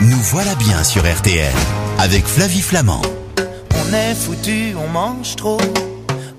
Nous voilà bien sur RTL avec Flavie Flamand. On est foutu, on mange trop.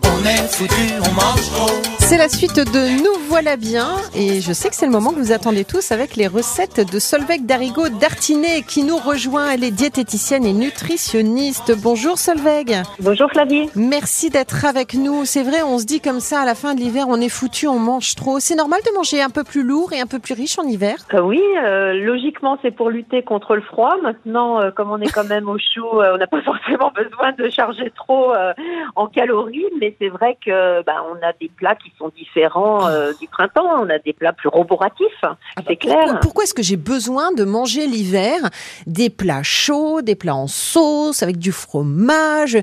On est foutu, on mange trop. C'est la suite de Nous voilà bien et je sais que c'est le moment que vous attendez tous avec les recettes de Solveig Darigo d'Artinet qui nous rejoint. Elle est diététicienne et nutritionniste. Bonjour Solveig. Bonjour Flavie. Merci d'être avec nous. C'est vrai, on se dit comme ça à la fin de l'hiver, on est foutu, on mange trop. C'est normal de manger un peu plus lourd et un peu plus riche en hiver? Euh, oui, euh, logiquement c'est pour lutter contre le froid. Maintenant, euh, comme on est quand même au chaud, on n'a pas forcément besoin de charger trop en calories, mais c'est vrai que bah, on a des plats qui sont différents du printemps. On a des plats plus roboratifs, c'est clair. Pourquoi, pourquoi est-ce que j'ai besoin de manger l'hiver des plats chauds, des plats en sauce, avec du fromage?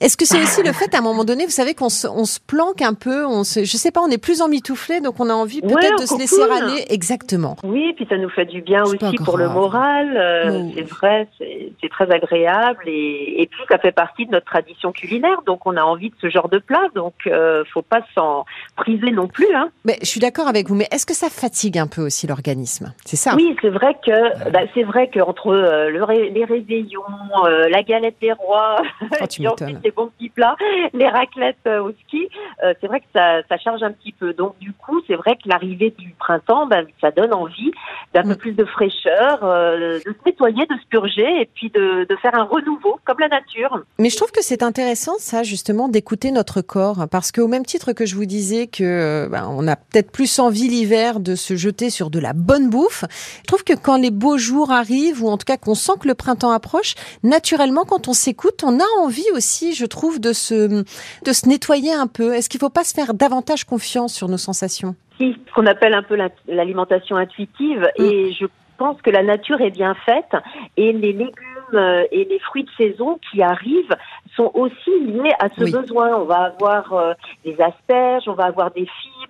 Est-ce que c'est aussi le fait, à un moment donné, vous savez qu'on se, on se planque un peu, on se, je sais pas, on est plus emmitouflé, donc on a envie peut-être Ouais, de se laisser aller. Exactement. Oui, puis ça nous fait du bien aussi pour le moral. euh. C'est vrai, c'est c'est très agréable et, et puis ça fait partie de notre tradition culinaire. Donc on a envie de ce genre de plat. Donc euh, faut pas s'en priver non plus. Hein. Mais je suis d'accord avec vous, mais est-ce que ça fatigue un peu aussi l'organisme? C'est ça Oui, c'est vrai que bah, c'est vrai qu'entre euh, le ré- les réveillons, euh, la galette des rois, Oh, tu et ensuite m'étonnes. les bons petits plats, les raclettes euh, au ski, euh, c'est vrai que ça, ça charge un petit peu. Donc du coup, c'est vrai que l'arrivée du printemps, bah, ça donne envie d'un peu Mm. plus de fraîcheur, de se nettoyer, de se purger et puis de, de faire un renouveau comme la nature. Mais je trouve que c'est intéressant, ça, justement, d'écouter notre corps. Parce qu'au même titre que je vous disais que ben, on a peut-être plus envie l'hiver de se jeter sur de la bonne bouffe, je trouve que quand les beaux jours arrivent, ou en tout cas qu'on sent que le printemps approche, naturellement, quand on s'écoute, on a envie aussi, je trouve, de se, de se nettoyer un peu. Est-ce qu'il ne faut pas se faire davantage confiance sur nos sensations? Si, ce qu'on appelle un peu la- l'alimentation intuitive Mm. et je pense que la nature est bien faite et les légumes euh, et les fruits de saison qui arrivent sont aussi liés à ce Oui. besoin. On va avoir euh, des asperges, on va avoir des euh,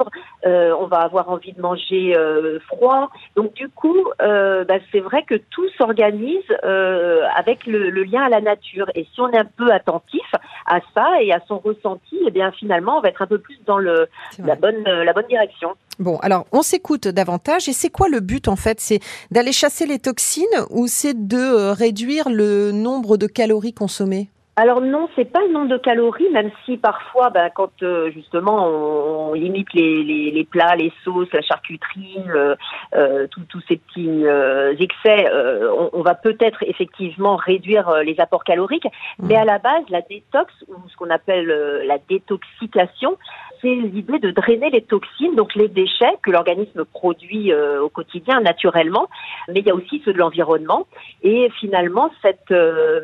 on va avoir envie de manger euh, froid. Donc du coup, euh, bah, c'est vrai que tout s'organise euh, avec le, le lien à la nature. Et si on est un peu attentif à ça et à son ressenti, eh bien finalement, on va être un peu plus dans le, la bonne, euh, la bonne direction. Bon, alors on s'écoute davantage et c'est quoi le but en fait? C'est d'aller chasser les toxines ou c'est de euh, réduire le nombre de calories consommées? Alors non, c'est pas le nombre de calories, même si parfois, ben, quand euh, justement on, on limite les, les, les plats, les sauces, la charcuterie, euh, euh, tous ces petits euh, excès, euh, on, on va peut-être effectivement réduire les apports caloriques, mais à la base, la détox ou ce qu'on appelle euh, la détoxication, c'est l'idée de drainer les toxines, donc les déchets que l'organisme produit euh, au quotidien naturellement, mais il y a aussi ceux de l'environnement. Et finalement, cette, euh,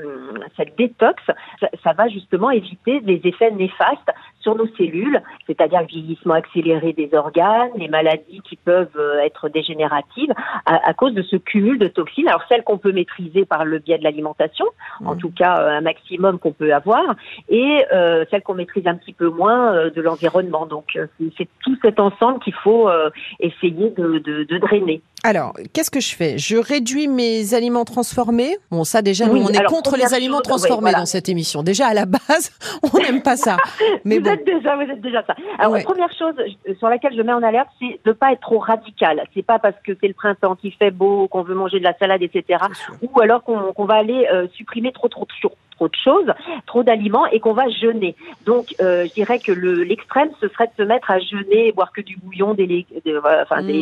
détox, ça, ça va justement éviter des effets néfastes sur nos cellules, c'est-à-dire le vieillissement accéléré des organes, les maladies qui peuvent euh, être dégénératives à, à cause de ce cumul de toxines. Alors celles qu'on peut maîtriser par le biais de l'alimentation, en tout cas euh, un maximum qu'on peut avoir, et euh, celles qu'on maîtrise un petit peu moins euh, de l'environnement. Donc c'est- c'est tout cet ensemble qu'il faut euh, essayer de, de, de drainer. Alors, qu'est-ce que je fais? Je réduis mes aliments transformés? Bon, ça déjà, nous, on est alors, contre les aliments chose, transformés voilà. dans cette émission. Déjà, à la base, on n'aime pas ça. Mais vous bon, êtes déjà, vous êtes déjà ça. Alors, Ouais. la première chose sur laquelle je mets en alerte, c'est de pas être trop radical. C'est pas parce que c'est le printemps qui fait beau, qu'on veut manger de la salade, etc. Ou alors qu'on va aller euh, supprimer trop, trop de choses trop de choses, trop d'aliments et qu'on va jeûner. Donc, euh, je dirais que le- l'extrême, ce serait de se mettre à jeûner, et boire que du bouillon, des,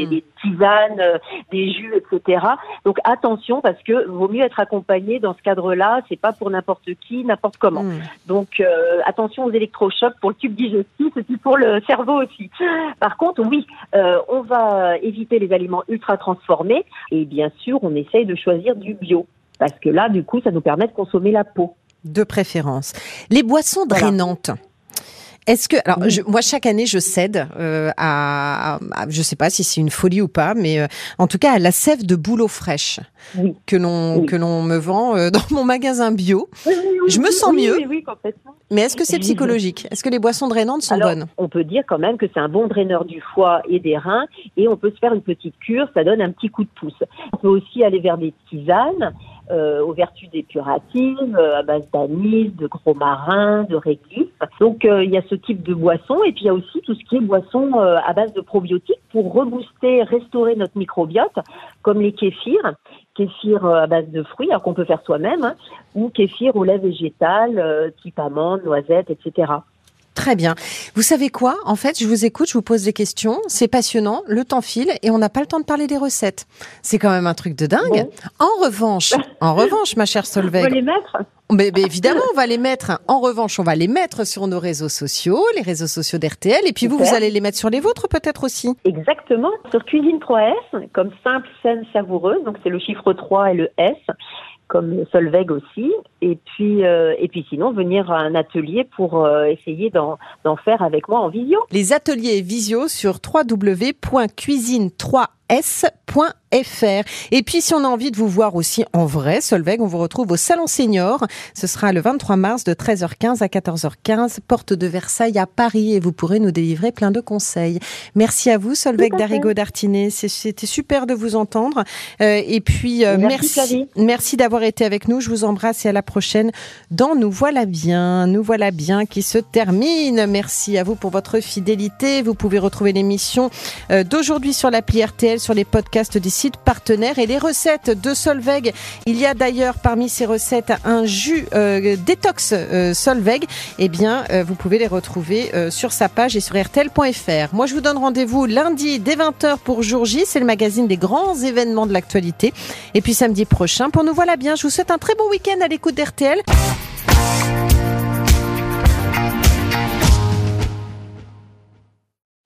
Mm. des tisanes, euh, des jus, etc. Donc, attention parce que vaut mieux être accompagné dans ce cadre-là. C'est pas pour n'importe qui, n'importe comment. hmm. Donc euh, attention aux électrochocs pour le tube digestif et puis pour le cerveau aussi. Par contre, oui, euh, on va éviter les aliments ultra transformés et bien sûr, on essaye de choisir du bio parce que là, du coup, ça nous permet de consommer la peau. De préférence. Les boissons Voilà. drainantes. Est-ce que alors je- moi chaque année je cède euh, à, à- je sais pas si c'est une folie ou pas mais euh, en tout cas à la sève de bouleau fraîche Oui. que l'on Oui. que l'on me vend euh, dans mon magasin bio Oui, Je me sens mieux. Mais est-ce que c'est psychologique? Est-ce que les boissons drainantes sont Alors, bonnes? On peut dire quand même que c'est un bon draineur du foie et des reins et on peut se faire une petite cure, ça donne un petit coup de pouce. On peut aussi aller vers des tisanes euh, aux vertus dépuratives, euh, à base d'anis, de gros marin, de réglisse. Donc euh, il y a ce type de boisson et puis il y a aussi tout ce qui est boisson euh, à base de probiotiques pour rebooster, restaurer notre microbiote, comme les kéfirs kéfir à base de fruits, qu'on peut faire soi-même, hein, ou kéfir au lait végétal, type amande, noisette, etc. Très bien. Vous savez quoi? En fait, je vous écoute, je vous pose des questions. C'est passionnant. Le temps file et on n'a pas le temps de parler des recettes. C'est quand même un truc de dingue. En revanche, en revanche, ma chère Solveig. On va les mettre? Mais, évidemment, on va les mettre. En revanche, on va les mettre sur nos réseaux sociaux, les réseaux sociaux d'RTL. Et puis vous, vous allez les mettre sur les vôtres peut-être aussi. Exactement. Sur Cuisine 3S, comme simple, saine, savoureuse. Donc c'est le chiffre 3 et le S comme Solveig aussi, et puis euh, et puis sinon venir à un atelier pour euh, essayer d'en faire avec moi en visio. Les ateliers visio sur www.cuisine3s.fr fr. Et puis, si on a envie de vous voir aussi en vrai, Solveig, on vous retrouve au Salon Senior. Ce sera le 23 mars de 13h15 à 14h15, porte de Versailles à Paris et vous pourrez nous délivrer plein de conseils. Merci à vous, Solveig Darigo d'Artinet. C'était super de vous entendre. Euh, et puis, euh, merci, merci, d'avoir été avec nous. Je vous embrasse et à la prochaine dans Nous voilà bien. Nous voilà bien qui se termine. Merci à vous pour votre fidélité. Vous pouvez retrouver l'émission euh, d'aujourd'hui sur l'appli RTL, sur les podcasts des sites partenaires et les recettes de Solveig. Il y a d'ailleurs parmi ces recettes un jus euh, détox euh, Solveig. Eh bien, euh, vous pouvez les retrouver sur sa page et sur rtl.fr. Moi, je vous donne rendez-vous lundi dès 20h pour Jour J. C'est le magazine des grands événements de l'actualité. Et puis samedi prochain, pour nous voilà bien, je vous souhaite un très bon week-end à l'écoute d'RTL.